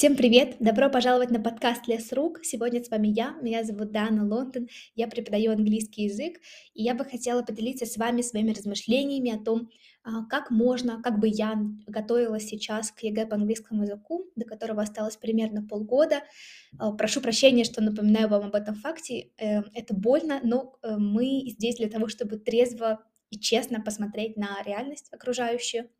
Всем привет! Добро пожаловать на подкаст «Лес рук». Сегодня с вами я, меня зовут Дана Лондон, я преподаю английский язык, и я бы хотела поделиться с вами своими размышлениями о том, а, как можно, как бы я готовилась сейчас к ЕГЭ по английскому языку, до которого осталось примерно полгода. А, прошу прощения, что напоминаю вам об этом факте, э, это больно, но э, мы здесь для того, чтобы трезво и честно посмотреть на реальность окружающую.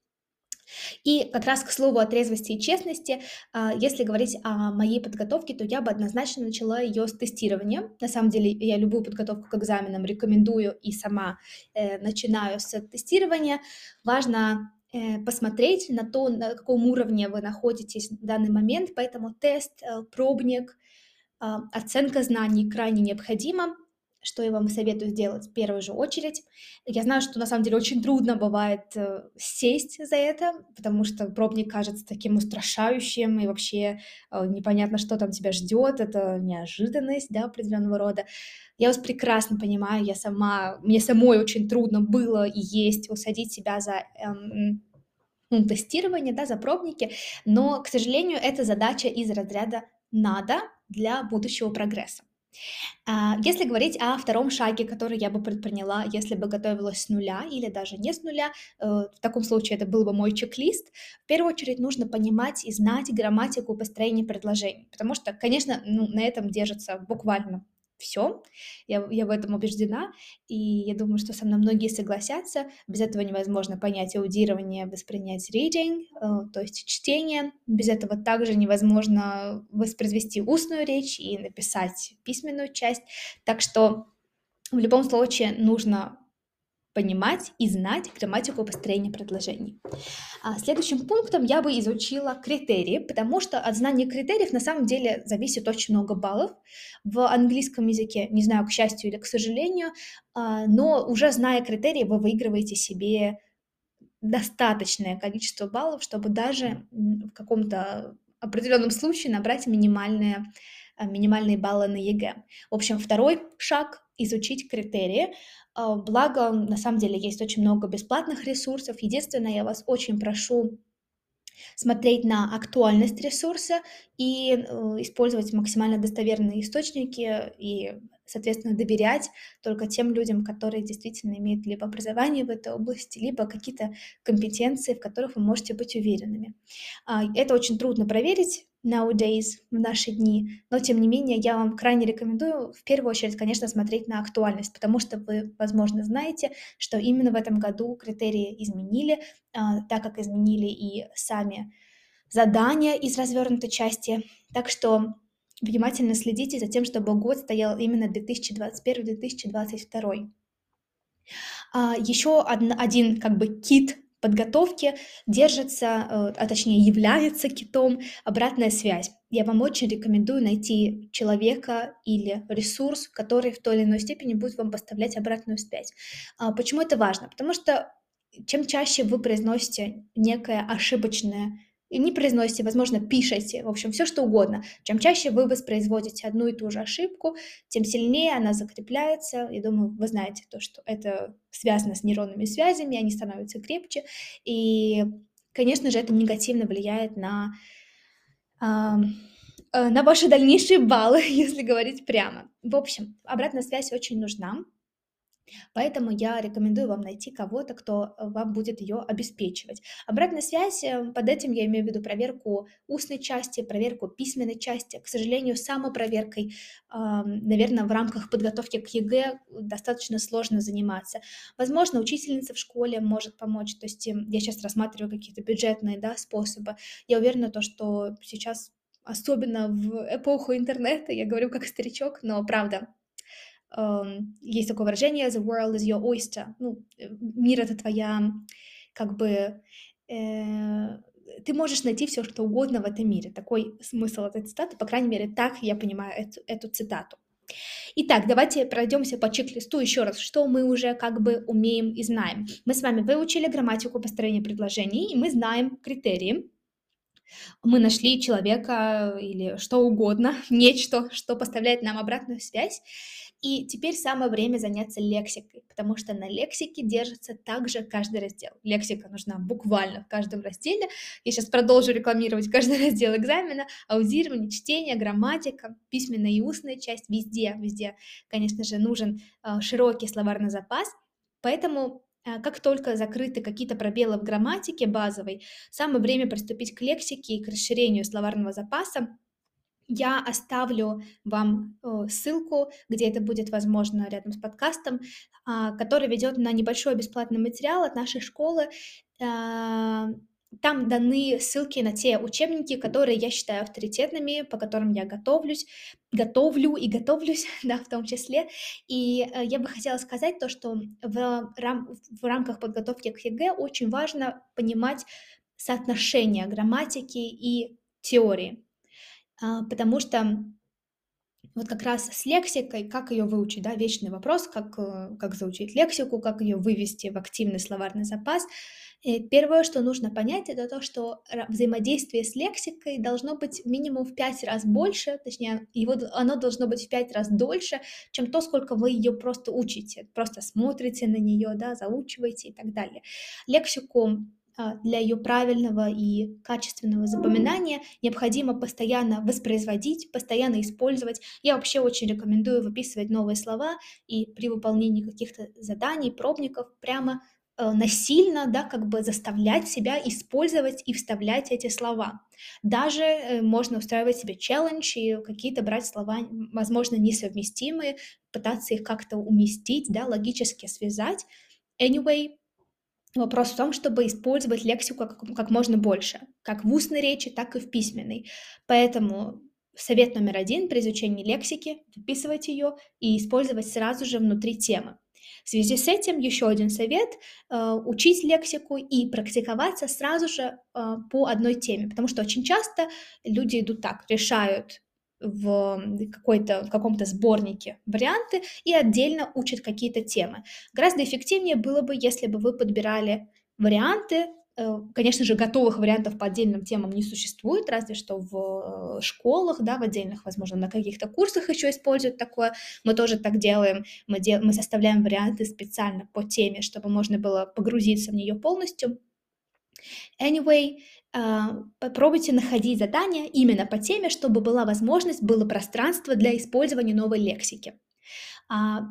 И как раз к слову о трезвости и честности, а, если говорить о моей подготовке, то я бы однозначно начала ее с тестирования. На самом деле я любую подготовку к экзаменам рекомендую и сама э, начинаю с тестирования. Важно э, посмотреть на то, на каком уровне вы находитесь в данный момент, поэтому тест, э, пробник, а, оценка знаний крайне необходима что я вам советую сделать в первую же очередь. Я знаю, что на самом деле очень трудно бывает э, сесть за это, потому что пробник кажется таким устрашающим, и вообще э, непонятно, что там тебя ждет, это неожиданность, да, определенного рода. Я вас прекрасно понимаю, я сама, мне самой очень трудно было и есть усадить себя за эм, ну, тестирование, да, за пробники, но, к сожалению, эта задача из разряда «надо» для будущего прогресса. А, если говорить о втором шаге, который я бы предприняла, если бы готовилась с нуля или даже не с нуля, э, в таком случае это был бы мой чек-лист. В первую очередь нужно понимать и знать грамматику построения предложений, потому что, конечно, ну, на этом держится буквально все. Я, я в этом убеждена, и я думаю, что со мной многие согласятся. Без этого невозможно понять аудирование, воспринять reading, э, то есть чтение. Без этого также невозможно воспроизвести устную речь и написать письменную часть. Так что в любом случае нужно понимать и знать грамматику построения предложений. А следующим пунктом я бы изучила критерии, потому что от знания критериев на самом деле зависит очень много баллов в английском языке, не знаю, к счастью или к сожалению, а, но уже зная критерии, вы выигрываете себе достаточное количество баллов, чтобы даже в каком-то определенном случае набрать минимальные, а, минимальные баллы на ЕГЭ. В общем, второй шаг — изучить критерии. А, благо, на самом деле, есть очень много бесплатных ресурсов. Единственное, я вас очень прошу смотреть на актуальность ресурса и э, использовать максимально достоверные источники и соответственно, доверять только тем людям, которые действительно имеют либо образование в этой области, либо какие-то компетенции, в которых вы можете быть уверенными. А, это очень трудно проверить nowadays, в наши дни, но тем не менее я вам крайне рекомендую в первую очередь, конечно, смотреть на актуальность, потому что вы, возможно, знаете, что именно в этом году критерии изменили, а, так как изменили и сами задания из развернутой части. Так что внимательно следите за тем, чтобы год стоял именно 2021-2022. А, еще один, как бы кит подготовки держится, э, а точнее является китом обратная связь. Я вам очень рекомендую найти человека или ресурс, который в той или иной степени будет вам поставлять обратную связь. А, почему это важно? Потому что чем чаще вы произносите некое ошибочное не произносите, возможно, пишете, в общем, все что угодно. Чем чаще вы воспроизводите одну и ту же ошибку, тем сильнее она закрепляется. Я думаю, вы знаете то, что это связано с нейронными связями, они становятся крепче. И, конечно же, это негативно влияет на, э, на ваши дальнейшие баллы, если говорить прямо. В общем, обратная связь очень нужна. Поэтому я рекомендую вам найти кого-то, кто э, вам будет ее обеспечивать. Обратная связь, э, под этим я имею в виду проверку устной части, проверку письменной части. К сожалению, самопроверкой, наверное, в рамках подготовки к ЕГЭ достаточно сложно заниматься. Возможно, учительница в школе может помочь. То есть эм, я сейчас рассматриваю какие-то бюджетные да, способы. Я уверена, то, что сейчас особенно в эпоху интернета, я говорю как старичок, но правда, есть такое выражение «the world is your oyster». Ну, э, мир — это твоя, как бы, э, ты можешь найти все, что угодно в этом мире. Такой смысл этой цитаты, по крайней мере, так я понимаю эту, эту цитату. Итак, давайте пройдемся по чек-листу еще раз, что мы уже как бы умеем и знаем. Мы с вами выучили грамматику построения предложений, и мы знаем критерии. Мы нашли человека или что угодно, нечто, что поставляет нам обратную связь. И теперь самое время заняться лексикой, потому что на лексике держится также каждый раздел. Лексика нужна буквально в каждом разделе. Я сейчас продолжу рекламировать каждый раздел экзамена. Аудирование, чтение, грамматика, письменная и устная часть, везде, везде, конечно же, нужен э, широкий словарный запас. Поэтому э, как только закрыты какие-то пробелы в грамматике базовой, самое время приступить к лексике и к расширению словарного запаса, я оставлю вам э, ссылку, где это будет возможно рядом с подкастом, а, который ведет на небольшой бесплатный материал от нашей школы. А, там даны ссылки на те учебники, которые я считаю авторитетными, по которым я готовлюсь, готовлю и готовлюсь, да, в том числе. И э, я бы хотела сказать то, что в, рам в рамках подготовки к ЕГЭ очень важно понимать соотношение грамматики и теории. А, потому что вот как раз с лексикой, как ее выучить, да, вечный вопрос, как, э, как заучить лексику, как ее вывести в активный словарный запас. И первое, что нужно понять, это то, что взаимодействие с лексикой должно быть минимум в пять раз больше, точнее, его, оно должно быть в пять раз дольше, чем то, сколько вы ее просто учите, просто смотрите на нее, да, заучиваете и так далее. Лексику для ее правильного и качественного запоминания необходимо постоянно воспроизводить, постоянно использовать. Я вообще очень рекомендую выписывать новые слова и при выполнении каких-то заданий, пробников прямо э, насильно, да, как бы заставлять себя использовать и вставлять эти слова. Даже э, можно устраивать себе челлендж и какие-то брать слова, возможно, несовместимые, пытаться их как-то уместить, да, логически связать. Anyway, Вопрос в том, чтобы использовать лексику как, как можно больше, как в устной речи, так и в письменной. Поэтому совет номер один при изучении лексики – выписывать ее и использовать сразу же внутри темы. В связи с этим еще один совет э, – учить лексику и практиковаться сразу же э, по одной теме, потому что очень часто люди идут так, решают в, какой-то, в каком-то сборнике варианты и отдельно учат какие-то темы. Гораздо эффективнее было бы, если бы вы подбирали варианты, э, Конечно же, готовых вариантов по отдельным темам не существует, разве что в э, школах, да, в отдельных, возможно, на каких-то курсах еще используют такое. Мы тоже так делаем. Мы, дел... мы составляем варианты специально по теме, чтобы можно было погрузиться в нее полностью. Anyway, попробуйте находить задания именно по теме, чтобы была возможность, было пространство для использования новой лексики. А,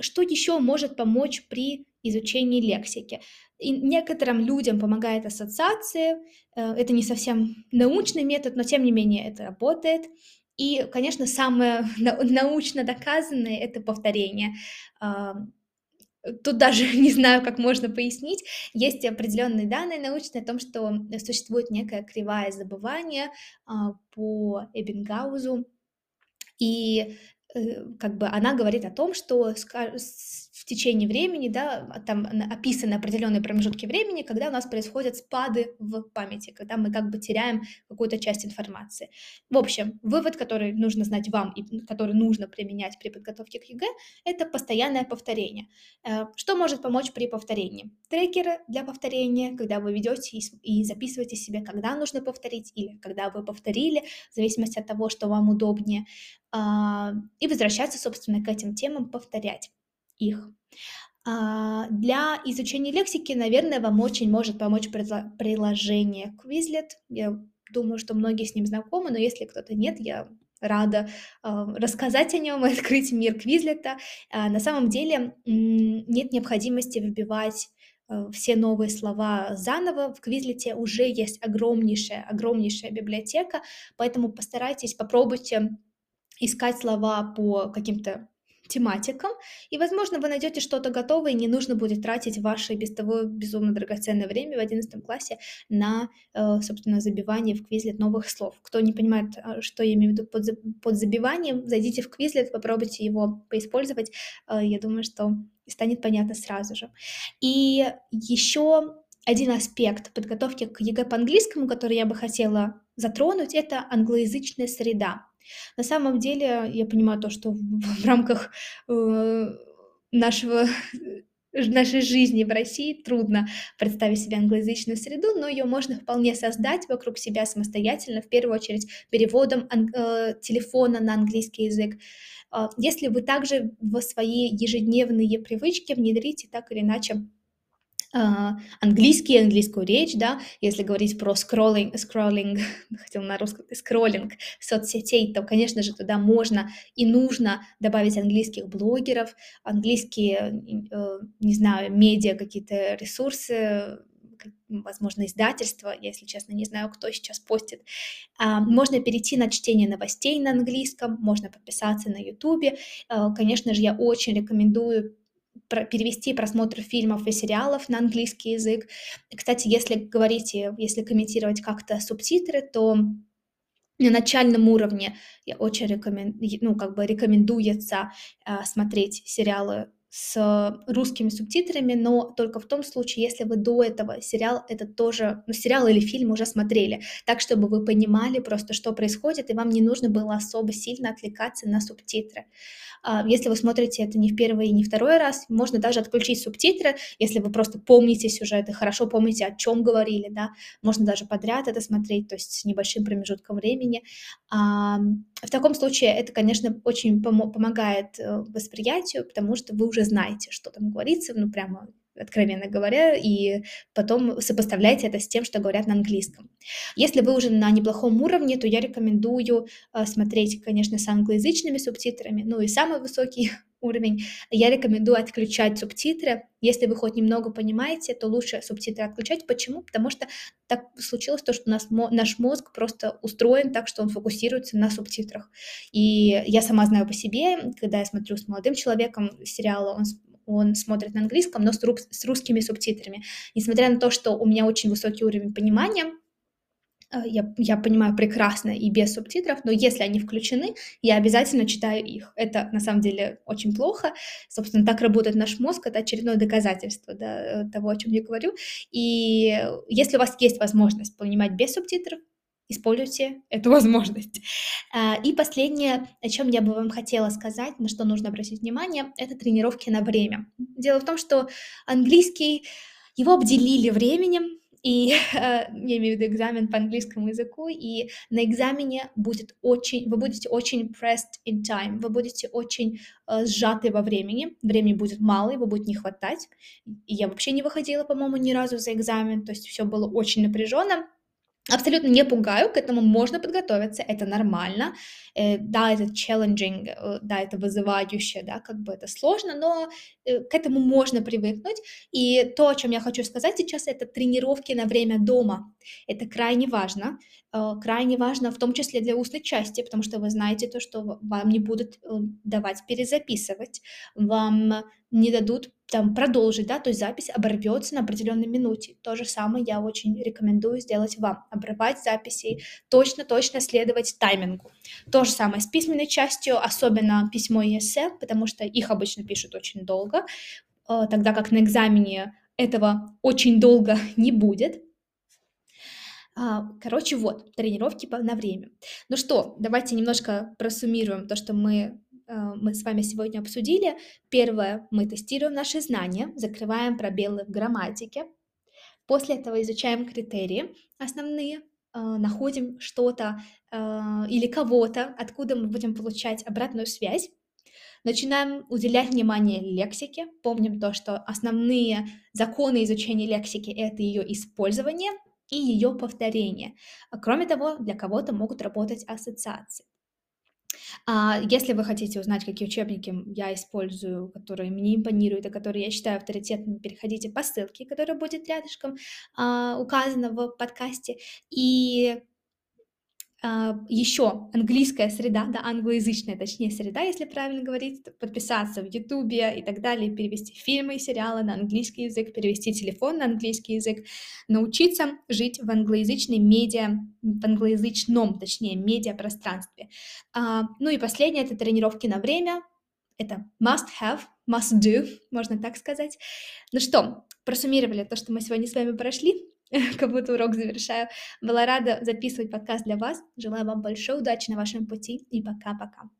что еще может помочь при изучении лексики? И некоторым людям помогает ассоциация. Э, это не совсем научный метод, но тем не менее это работает. И, конечно, самое научно доказанное – это повторение. Тут даже не знаю, как можно пояснить. Есть определенные данные научные о том, что существует некая кривая забывания а, по Эббингаузу, и э, как бы она говорит о том, что в течение времени, да, а, там описаны определенные промежутки времени, когда у нас происходят спады в памяти, когда мы как бы теряем какую-то часть информации. В общем, вывод, который нужно знать вам и который нужно применять при подготовке к ЕГЭ, это постоянное повторение. Э, что может помочь при повторении? Трекеры для повторения, когда вы ведете и записываете себе, когда нужно повторить или когда вы повторили, в зависимости от того, что вам удобнее, а, и возвращаться, собственно, к этим темам, повторять их. А, для изучения лексики, наверное, вам очень может помочь приложение Quizlet. Я думаю, что многие с ним знакомы, но если кто-то нет, я рада э, рассказать о нем и открыть мир Квизлета. На самом деле нет необходимости вбивать э, все новые слова заново. В Квизлете уже есть огромнейшая, огромнейшая библиотека, поэтому постарайтесь, попробуйте искать слова по каким-то тематикам, и, возможно, вы найдете что-то готовое, и не нужно будет тратить ваше без того безумно драгоценное время в 11 классе на, э, собственно, забивание в Quizlet новых слов. Кто не понимает, а, что я имею в виду под, под забиванием, зайдите в Quizlet, попробуйте его поиспользовать, э, я думаю, что станет понятно сразу же. И еще один аспект подготовки к ЕГЭ по английскому, который я бы хотела затронуть, это англоязычная среда. На самом деле, я понимаю то, что в, в рамках э, нашего нашей жизни в России трудно представить себе англоязычную среду, но ее можно вполне создать вокруг себя самостоятельно, в первую очередь переводом э, телефона на английский язык. А, если вы также в свои ежедневные привычки внедрите так или иначе английский, английскую речь, да, если говорить про скроллинг, скроллинг, хотел на русском, скроллинг соцсетей, то, конечно же, туда можно и нужно добавить английских блогеров, английские, э, не знаю, медиа, какие-то ресурсы, возможно, издательства, я, если честно, не знаю, кто сейчас постит. А, можно перейти на чтение новостей на английском, можно подписаться на YouTube. А, конечно же, я очень рекомендую перевести просмотр фильмов и сериалов на английский язык. Кстати, если говорить, если комментировать как-то субтитры, то на начальном уровне я очень рекомендую, ну, как бы рекомендуется э, смотреть сериалы с русскими субтитрами, но только в том случае, если вы до этого сериал это тоже, ну, сериал или фильм уже смотрели, так, чтобы вы понимали просто, что происходит, и вам не нужно было особо сильно отвлекаться на субтитры. А, если вы смотрите это не в первый и не второй раз, можно даже отключить субтитры, если вы просто помните сюжет и хорошо помните, о чем говорили, да, можно даже подряд это смотреть, то есть с небольшим промежутком времени. В таком случае это, конечно, очень пом- помогает э, восприятию, потому что вы уже знаете, что там говорится, ну, прямо откровенно говоря, и потом сопоставляйте это с тем, что говорят на английском. Если вы уже на неплохом уровне, то я рекомендую э, смотреть, конечно, с англоязычными субтитрами, ну и самый высокий уровень, я рекомендую отключать субтитры. Если вы хоть немного понимаете, то лучше субтитры отключать. Почему? Потому что так случилось то, что нас, наш мозг просто устроен так, что он фокусируется на субтитрах. И я сама знаю по себе, когда я смотрю с молодым человеком сериалы, он он смотрит на английском, но с, рус, с русскими субтитрами. Несмотря на то, что у меня очень высокий уровень понимания, э, я, я понимаю прекрасно и без субтитров, но если они включены, я обязательно читаю их. Это на самом деле очень плохо. Собственно, так работает наш мозг, это очередное доказательство да, э, того, о чем я говорю. И если у вас есть возможность понимать без субтитров, используйте эту возможность. А, и последнее, о чем я бы вам хотела сказать, на что нужно обратить внимание, это тренировки на время. Дело в том, что английский, его обделили временем, и я имею в виду экзамен по английскому языку, и на экзамене будет очень, вы будете очень pressed in time, вы будете очень uh, сжаты во времени, времени будет мало, его будет не хватать. И я вообще не выходила, по-моему, ни разу за экзамен, то есть все было очень напряженно, Абсолютно не пугаю, к этому можно подготовиться, это нормально. Э, да, это challenging, э, да, это вызывающе, да, как бы это сложно, но э, к этому можно привыкнуть. И то, о чем я хочу сказать сейчас, это тренировки на время дома. Это крайне важно. Крайне важно, в том числе для устной части, потому что вы знаете то, что вам не будут давать перезаписывать, вам не дадут там продолжить, да, то есть запись оборвется на определенной минуте. То же самое я очень рекомендую сделать вам. Обрывать записи, точно-точно следовать таймингу. То же самое с письменной частью, особенно письмо и эссе, потому что их обычно пишут очень долго, э, тогда как на экзамене этого очень долго не будет. А, короче, вот, тренировки на время. Ну что, давайте немножко просуммируем то, что мы мы с вами сегодня обсудили. Первое, мы тестируем наши знания, закрываем пробелы в грамматике. После этого изучаем критерии основные, э, находим что-то э, или кого-то, откуда мы будем получать обратную связь. Начинаем уделять внимание лексике. Помним то, что основные законы изучения лексики – это ее использование и ее повторение. Кроме того, для кого-то могут работать ассоциации. А, если вы хотите узнать, какие учебники я использую, которые мне импонируют и которые я считаю авторитетными, переходите по ссылке, которая будет рядышком а, указана в подкасте. И еще английская среда, да, англоязычная, точнее, среда, если правильно говорить, подписаться в Ютубе и так далее, перевести фильмы и сериалы на английский язык, перевести телефон на английский язык, научиться жить в англоязычной медиа, в англоязычном, точнее, медиапространстве. А, ну и последнее — это тренировки на время, это must have, must do, можно так сказать. Ну что, просуммировали то, что мы сегодня с вами прошли. как будто урок завершаю. Была рада записывать подкаст для вас. Желаю вам большой удачи на вашем пути и пока-пока.